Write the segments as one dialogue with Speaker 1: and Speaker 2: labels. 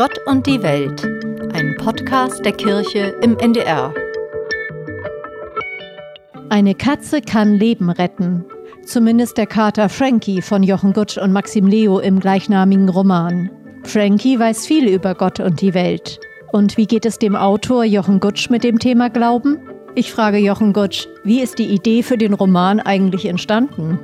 Speaker 1: Gott und die Welt, ein Podcast der Kirche im NDR.
Speaker 2: Eine Katze kann Leben retten. Zumindest der Kater Frankie von Jochen Gutsch und Maxim Leo im gleichnamigen Roman. Frankie weiß viel über Gott und die Welt. Und wie geht es dem Autor Jochen Gutsch mit dem Thema Glauben? Ich frage Jochen Gutsch, wie ist die Idee für den Roman eigentlich entstanden?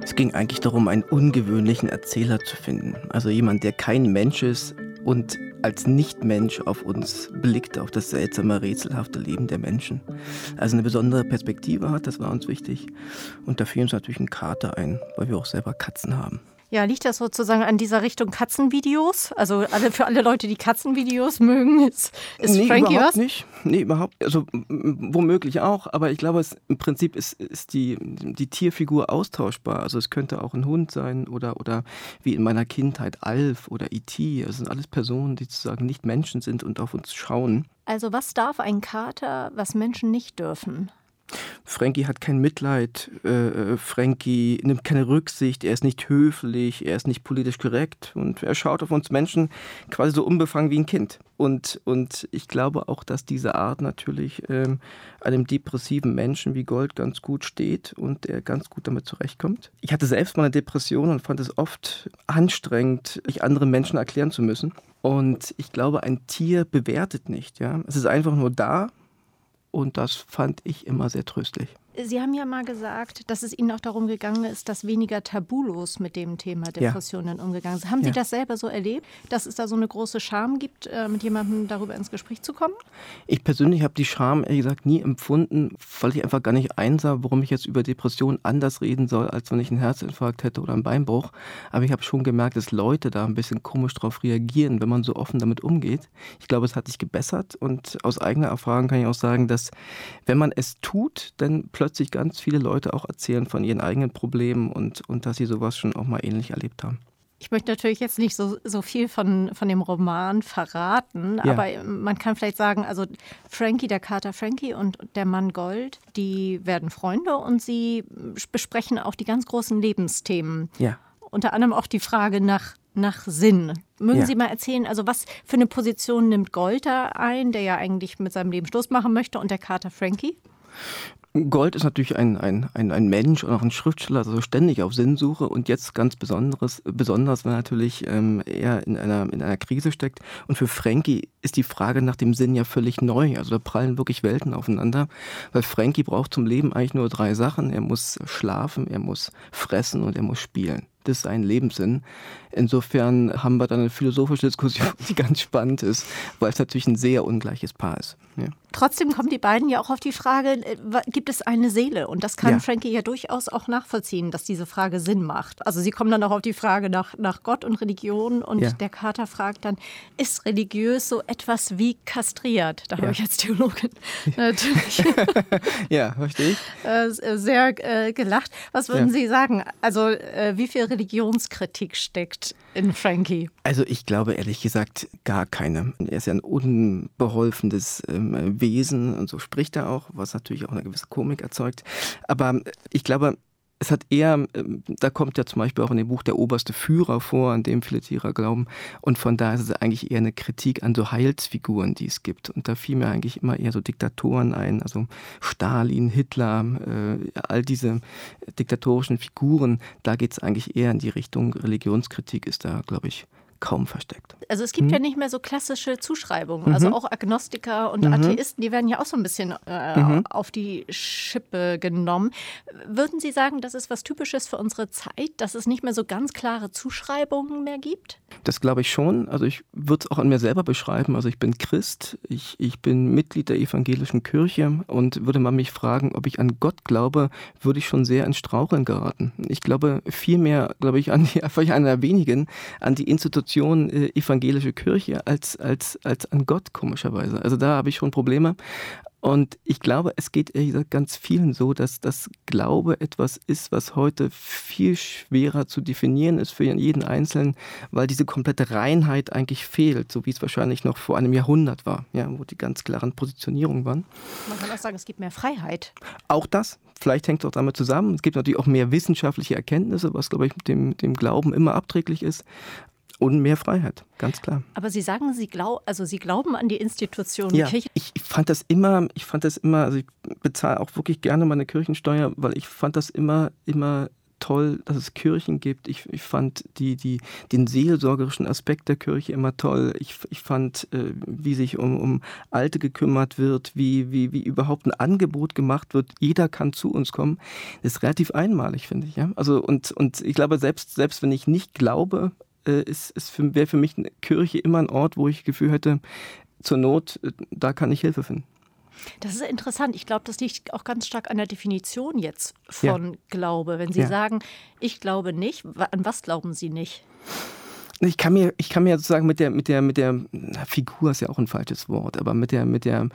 Speaker 3: Es ging eigentlich darum, einen ungewöhnlichen Erzähler zu finden. Also jemand, der kein Mensch ist und als Nichtmensch auf uns blickt, auf das seltsame, rätselhafte Leben der Menschen. Also eine besondere Perspektive hat, das war uns wichtig. Und da fiel uns natürlich ein Kater ein, weil wir auch selber Katzen haben.
Speaker 2: Ja, liegt das sozusagen an dieser Richtung Katzenvideos? Also alle, für alle Leute, die Katzenvideos mögen, ist, ist
Speaker 3: nee,
Speaker 2: Frankie
Speaker 3: überhaupt
Speaker 2: was?
Speaker 3: nicht. Nee, überhaupt. Also womöglich auch, aber ich glaube, es, im Prinzip ist, ist die, die Tierfigur austauschbar. Also es könnte auch ein Hund sein oder, oder wie in meiner Kindheit Alf oder E.T. Das sind alles Personen, die sozusagen nicht Menschen sind und auf uns schauen.
Speaker 2: Also was darf ein Kater, was Menschen nicht dürfen?
Speaker 3: Frankie hat kein Mitleid, äh, Frankie nimmt keine Rücksicht, er ist nicht höflich, er ist nicht politisch korrekt und er schaut auf uns Menschen quasi so unbefangen wie ein Kind. Und, und ich glaube auch, dass diese Art natürlich ähm, einem depressiven Menschen wie Gold ganz gut steht und er ganz gut damit zurechtkommt. Ich hatte selbst mal eine Depression und fand es oft anstrengend, sich anderen Menschen erklären zu müssen. Und ich glaube, ein Tier bewertet nicht. Ja? Es ist einfach nur da und das fand ich immer sehr tröstlich.
Speaker 2: Sie haben ja mal gesagt, dass es Ihnen auch darum gegangen ist, dass weniger tabulos mit dem Thema Depressionen ja. umgegangen sind. Haben Sie ja. das selber so erlebt, dass es da so eine große Scham gibt, äh, mit jemandem darüber ins Gespräch zu kommen?
Speaker 3: Ich persönlich habe die Scham ehrlich gesagt nie empfunden, weil ich einfach gar nicht einsah, warum ich jetzt über Depressionen anders reden soll, als wenn ich einen Herzinfarkt hätte oder einen Beinbruch. Aber ich habe schon gemerkt, dass Leute da ein bisschen komisch drauf reagieren, wenn man so offen damit umgeht. Ich glaube, es hat sich gebessert und aus eigener Erfahrung kann ich auch sagen, dass wenn man es tut, dann plötzlich plötzlich ganz viele Leute auch erzählen von ihren eigenen Problemen und, und dass sie sowas schon auch mal ähnlich erlebt haben.
Speaker 2: Ich möchte natürlich jetzt nicht so, so viel von, von dem Roman verraten, ja. aber man kann vielleicht sagen, also Frankie, der Kater Frankie und der Mann Gold, die werden Freunde und sie besprechen auch die ganz großen Lebensthemen.
Speaker 3: Ja.
Speaker 2: Unter anderem auch die Frage nach, nach Sinn. Mögen ja. Sie mal erzählen, also was für eine Position nimmt Gold da ein, der ja eigentlich mit seinem Leben Schluss machen möchte, und der Kater Frankie?
Speaker 3: Gold ist natürlich ein, ein, ein, ein Mensch und auch ein Schriftsteller, also ständig auf Sinnsuche und jetzt ganz besonderes, besonders, er natürlich ähm, eher in einer, in einer Krise steckt. Und für Frankie ist die Frage nach dem Sinn ja völlig neu. Also da prallen wirklich Welten aufeinander, weil Frankie braucht zum Leben eigentlich nur drei Sachen. Er muss schlafen, er muss fressen und er muss spielen. Das ist ein Lebenssinn. Insofern haben wir dann eine philosophische Diskussion, die ganz spannend ist, weil es natürlich ein sehr ungleiches Paar ist. Ja.
Speaker 2: Trotzdem kommen die beiden ja auch auf die Frage, äh, gibt es eine Seele? Und das kann ja. Frankie ja durchaus auch nachvollziehen, dass diese Frage Sinn macht. Also sie kommen dann auch auf die Frage nach, nach Gott und Religion und ja. der Kater fragt dann, ist religiös so etwas wie kastriert? Da habe ich als Theologin natürlich
Speaker 3: ja, verstehe ich.
Speaker 2: Äh, sehr äh, gelacht. Was würden Sie sagen? Also wie viel Religionskritik steckt in Frankie?
Speaker 3: Also ich glaube ehrlich gesagt gar keine. Er ist ja ein unbeholfenes ähm, Wesen und so spricht er auch, was natürlich auch eine gewisse Komik erzeugt. Aber ich glaube, es hat eher, ähm, da kommt ja zum Beispiel auch in dem Buch der oberste Führer vor, an dem viele Tiere glauben. Und von daher ist es eigentlich eher eine Kritik an so Heilsfiguren, die es gibt. Und da fiel mir eigentlich immer eher so Diktatoren ein, also Stalin, Hitler, äh, all diese diktatorischen Figuren. Da geht es eigentlich eher in die Richtung Religionskritik, ist da, glaube ich, kaum versteckt.
Speaker 2: Also es gibt mhm. ja nicht mehr so klassische Zuschreibungen. Also mhm. Also auch Agnostiker und mhm. Atheisten, die werden ja auch so ein bisschen äh, mhm. auf die Schippe genommen. Würden Sie sagen, das ist was Typisches für unsere Zeit, dass es nicht mehr so ganz klare Zuschreibungen mehr gibt?
Speaker 3: Das glaube ich schon. Also ich würde es auch an mir selber beschreiben. Also ich bin Christ, ich, ich bin Mitglied der evangelischen Kirche und würde man mich fragen, ob ich an Gott glaube, würde ich schon sehr ins Straucheln geraten. Ich glaube vielmehr, glaube ich, an die, einfach einer wenigen, an die Institution Institution äh, evangelische Kirche als, als, als an Gott, komischerweise. Also da habe ich schon Probleme. Und ich glaube, es geht ehrlich gesagt ganz vielen so, dass das Glaube etwas ist, was heute viel schwerer zu definieren ist für jeden Einzelnen, weil diese komplette Reinheit eigentlich fehlt, so wie es wahrscheinlich noch vor einem Jahrhundert war, ja, wo die ganz klaren Positionierungen waren.
Speaker 2: Man kann auch sagen, es gibt mehr Freiheit.
Speaker 3: Auch das, vielleicht hängt es auch damit zusammen. Es gibt natürlich auch mehr wissenschaftliche Erkenntnisse, was, glaube ich, dem, dem Glauben immer abträglich ist. Und mehr Freiheit, ganz klar.
Speaker 2: Aber Sie sagen, Sie, glaub, also Sie glauben an die Institution
Speaker 3: ja,
Speaker 2: Kirche.
Speaker 3: Ich fand das immer, ich fand das immer, also ich bezahle auch wirklich gerne meine Kirchensteuer, weil ich fand das immer, immer toll, dass es Kirchen gibt. Ich, ich fand die, die, den seelsorgerischen Aspekt der Kirche immer toll. Ich, ich fand, äh, wie sich um, um Alte gekümmert wird, wie, wie, wie überhaupt ein Angebot gemacht wird. Jeder kann zu uns kommen. Das ist relativ einmalig, finde ich. Ja? Also, und, und ich glaube, selbst, selbst wenn ich nicht glaube, äh, ist, ist wäre für mich eine Kirche immer ein Ort, wo ich das Gefühl hätte, zur Not, äh, da kann ich Hilfe finden.
Speaker 2: Das ist interessant. Ich glaube, das liegt auch ganz stark an der Definition jetzt von ja. Glaube. Wenn Sie ja. sagen, ich glaube nicht, an was glauben Sie nicht?
Speaker 3: Ich kann mir, ich kann mir sozusagen mit der, mit der, mit der Figur ist ja auch ein falsches Wort, aber mit der, mit der,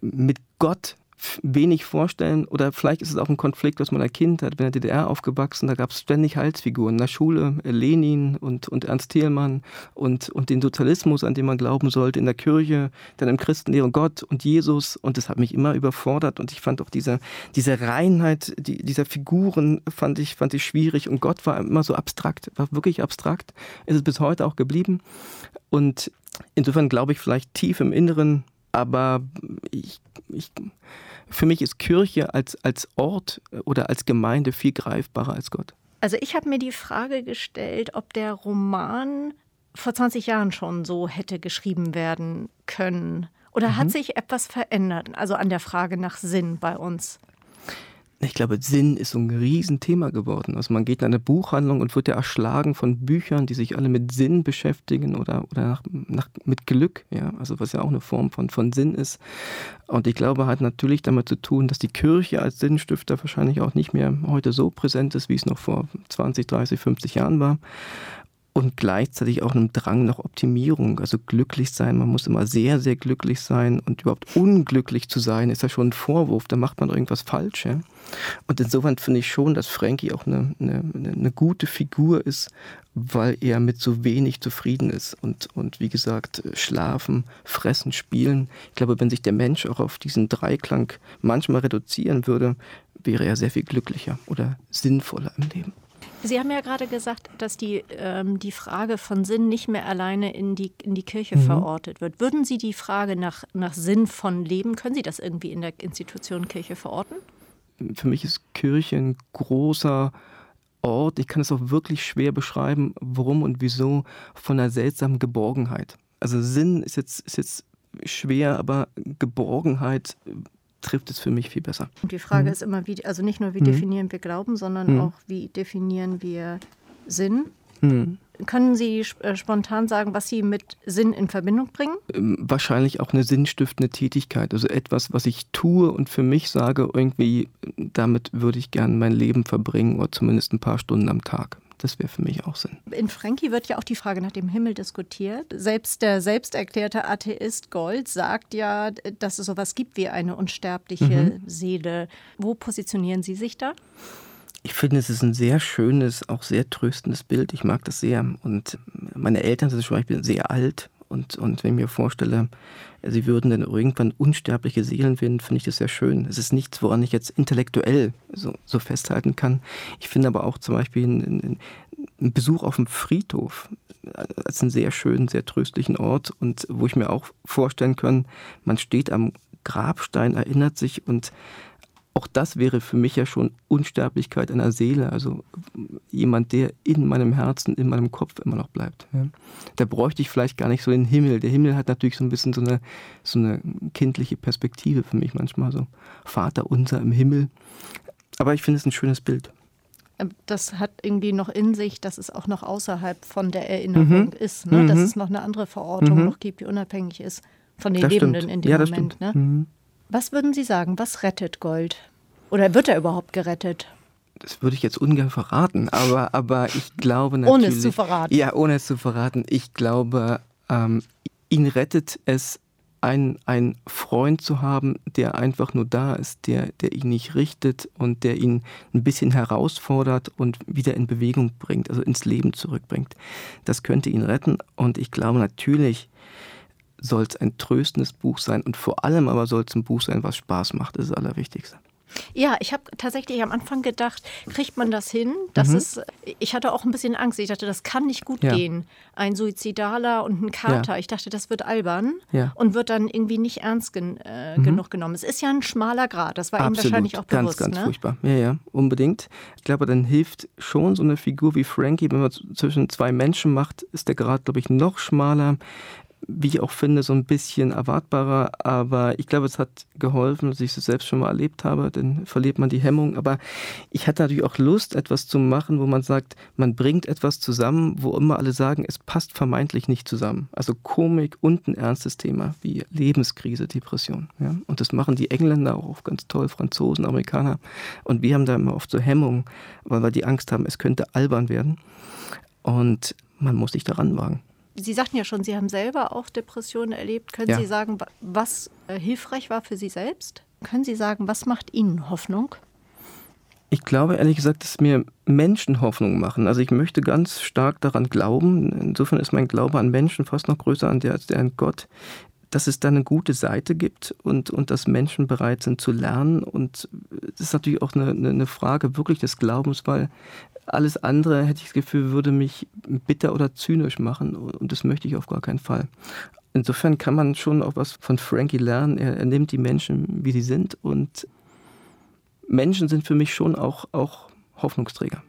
Speaker 3: mit Gott wenig vorstellen oder vielleicht ist es auch ein Konflikt aus meiner Kindheit. Ich bin in der DDR aufgewachsen, da gab es ständig Halsfiguren. In der Schule äh, Lenin und, und Ernst Thielmann und, und den Sozialismus, an den man glauben sollte, in der Kirche, dann im Christenlehre Gott und Jesus und das hat mich immer überfordert und ich fand auch diese, diese Reinheit die, dieser Figuren fand ich, fand ich schwierig und Gott war immer so abstrakt, war wirklich abstrakt, ist es bis heute auch geblieben und insofern glaube ich vielleicht tief im Inneren, aber ich, ich, für mich ist Kirche als, als Ort oder als Gemeinde viel greifbarer als Gott.
Speaker 2: Also ich habe mir die Frage gestellt, ob der Roman vor 20 Jahren schon so hätte geschrieben werden können. Oder mhm. hat sich etwas verändert, also an der Frage nach Sinn bei uns?
Speaker 3: Ich glaube, Sinn ist so ein Riesenthema geworden. Also man geht in eine Buchhandlung und wird ja erschlagen von Büchern, die sich alle mit Sinn beschäftigen oder, oder nach, nach, mit Glück, ja, also was ja auch eine Form von, von Sinn ist. Und ich glaube, hat natürlich damit zu tun, dass die Kirche als Sinnstifter wahrscheinlich auch nicht mehr heute so präsent ist, wie es noch vor 20, 30, 50 Jahren war und gleichzeitig auch einem Drang nach Optimierung, also glücklich sein. Man muss immer sehr, sehr glücklich sein und überhaupt unglücklich zu sein, ist ja schon ein Vorwurf, da macht man irgendwas falsch. Ja? Und insofern finde ich schon, dass Frankie auch eine, eine, eine gute Figur ist, weil er mit so wenig zufrieden ist und, und wie gesagt, schlafen, fressen, spielen. Ich glaube, wenn sich der Mensch auch auf diesen Dreiklang manchmal reduzieren würde, wäre er sehr viel glücklicher oder sinnvoller im Leben.
Speaker 2: Sie haben ja gerade gesagt, dass die, ähm, die Frage von Sinn nicht mehr alleine in die, in die Kirche mhm. verortet wird. Würden Sie die Frage nach, nach Sinn von Leben, können Sie das irgendwie in der Institution Kirche verorten?
Speaker 3: Für mich ist Kirche ein großer Ort, ich kann es auch wirklich schwer beschreiben, warum und wieso, von einer seltsamen Geborgenheit. Also Sinn ist jetzt, ist jetzt schwer, aber Geborgenheit trifft es für mich viel besser.
Speaker 2: Und die Frage mhm. ist immer, wie, also nicht nur, wie mhm. definieren wir Glauben, sondern mhm. auch, wie definieren wir Sinn? Mhm. Können Sie äh, spontan sagen, was Sie mit Sinn in Verbindung bringen?
Speaker 3: Ähm, wahrscheinlich auch eine sinnstiftende Tätigkeit, also etwas, was ich tue und für mich sage, irgendwie, damit würde ich gerne mein Leben verbringen oder zumindest ein paar Stunden am Tag. Das wäre für mich auch Sinn.
Speaker 2: In Frankie wird ja auch die Frage nach dem Himmel diskutiert. Selbst der selbsterklärte Atheist Gold sagt ja, dass es sowas gibt wie eine unsterbliche mhm. Seele. Wo positionieren Sie sich da?
Speaker 3: Ich finde, es ist ein sehr schönes, auch sehr tröstendes Bild. Ich mag das sehr. Und meine Eltern sind zum Beispiel sehr alt. Und, und wenn ich mir vorstelle, sie würden dann irgendwann unsterbliche Seelen finden, finde ich das sehr schön. Es ist nichts, woran ich jetzt intellektuell so, so festhalten kann. Ich finde aber auch zum Beispiel einen, einen Besuch auf dem Friedhof als einen sehr schönen, sehr tröstlichen Ort und wo ich mir auch vorstellen kann, man steht am Grabstein, erinnert sich und auch das wäre für mich ja schon Unsterblichkeit einer Seele, also jemand, der in meinem Herzen, in meinem Kopf immer noch bleibt. Ja. Da bräuchte ich vielleicht gar nicht so den Himmel. Der Himmel hat natürlich so ein bisschen so eine, so eine kindliche Perspektive für mich manchmal, so Vater unser im Himmel. Aber ich finde es ein schönes Bild.
Speaker 2: Ähm, das hat irgendwie noch in sich, dass es auch noch außerhalb von der Erinnerung mhm. ist, ne? Mhm. dass es noch eine andere Verortung mhm. noch gibt, die unabhängig ist von den das Lebenden stimmt. in dem
Speaker 3: ja,
Speaker 2: Moment. Ne? Was würden Sie sagen, was rettet Gold? Oder wird er überhaupt gerettet?
Speaker 3: Das würde ich jetzt ungern verraten, aber, aber ich glaube natürlich.
Speaker 2: Ohne es zu verraten.
Speaker 3: Ja, ohne es zu verraten. Ich glaube, ähm, ihn rettet es, einen, Freund zu haben, der einfach nur da ist, der, der ihn nicht richtet und der ihn ein bisschen herausfordert und wieder in Bewegung bringt, also ins Leben zurückbringt. Das könnte ihn retten und ich glaube natürlich, soll es ein tröstendes Buch sein und vor allem aber soll es ein Buch sein, was Spaß macht, das ist das Allerwichtigste.
Speaker 2: Ja, ich habe tatsächlich am Anfang gedacht, kriegt man das hin? Das mhm. ist, ich hatte auch ein bisschen Angst. Ich dachte, das kann nicht gut ja. gehen. Ein Suizidaler und ein Kater. Ja. Ich dachte, das wird albern ja. und wird dann irgendwie nicht ernst gen äh, mhm. genug genommen. Es ist ja ein schmaler Grad. Das war Absolut. ihm wahrscheinlich auch bewusst.
Speaker 3: Ganz, ganz
Speaker 2: ne?
Speaker 3: furchtbar. Ja, ja, unbedingt. Ich glaube, dann hilft schon so eine Figur wie Frankie, wenn man zwischen zwei Menschen macht, ist der Grad, glaube ich, noch schmaler wie ich auch finde, so ein bisschen erwartbarer. Aber ich glaube, es hat geholfen, dass ich es selbst schon mal erlebt habe, dann verliert man die Hemmung. Aber ich hatte natürlich auch Lust, etwas zu machen, wo man sagt, man bringt etwas zusammen, wo immer alle sagen, es passt vermeintlich nicht zusammen. Also Komik und ein ernstes Thema wie Lebenskrise, Depression. Ja? Und das machen die Engländer auch ganz toll, Franzosen, Amerikaner. Und wir haben da immer oft so Hemmungen, weil wir die Angst haben, es könnte albern werden. Und man muss sich daran wagen.
Speaker 2: Sie sagten ja schon, Sie haben selber auch Depressionen erlebt. Können ja. Sie sagen, was äh, hilfreich war für Sie selbst? Können Sie sagen, was macht Ihnen Hoffnung?
Speaker 3: Ich glaube ehrlich gesagt, dass mir Menschen Hoffnung machen. Also ich möchte ganz stark daran glauben. Insofern ist mein Glaube an Menschen fast noch größer als der an Gott, dass es da eine gute Seite gibt und, und dass Menschen bereit sind zu lernen. Und das ist natürlich auch eine, eine Frage wirklich des Glaubens, weil alles andere, hätte ich das Gefühl, würde mich bitter oder zynisch machen und das möchte ich auf gar keinen Fall. Insofern kann man schon auch was von Frankie lernen. Er, er nimmt die Menschen, wie sie sind und Menschen sind für mich schon auch, auch Hoffnungsträger.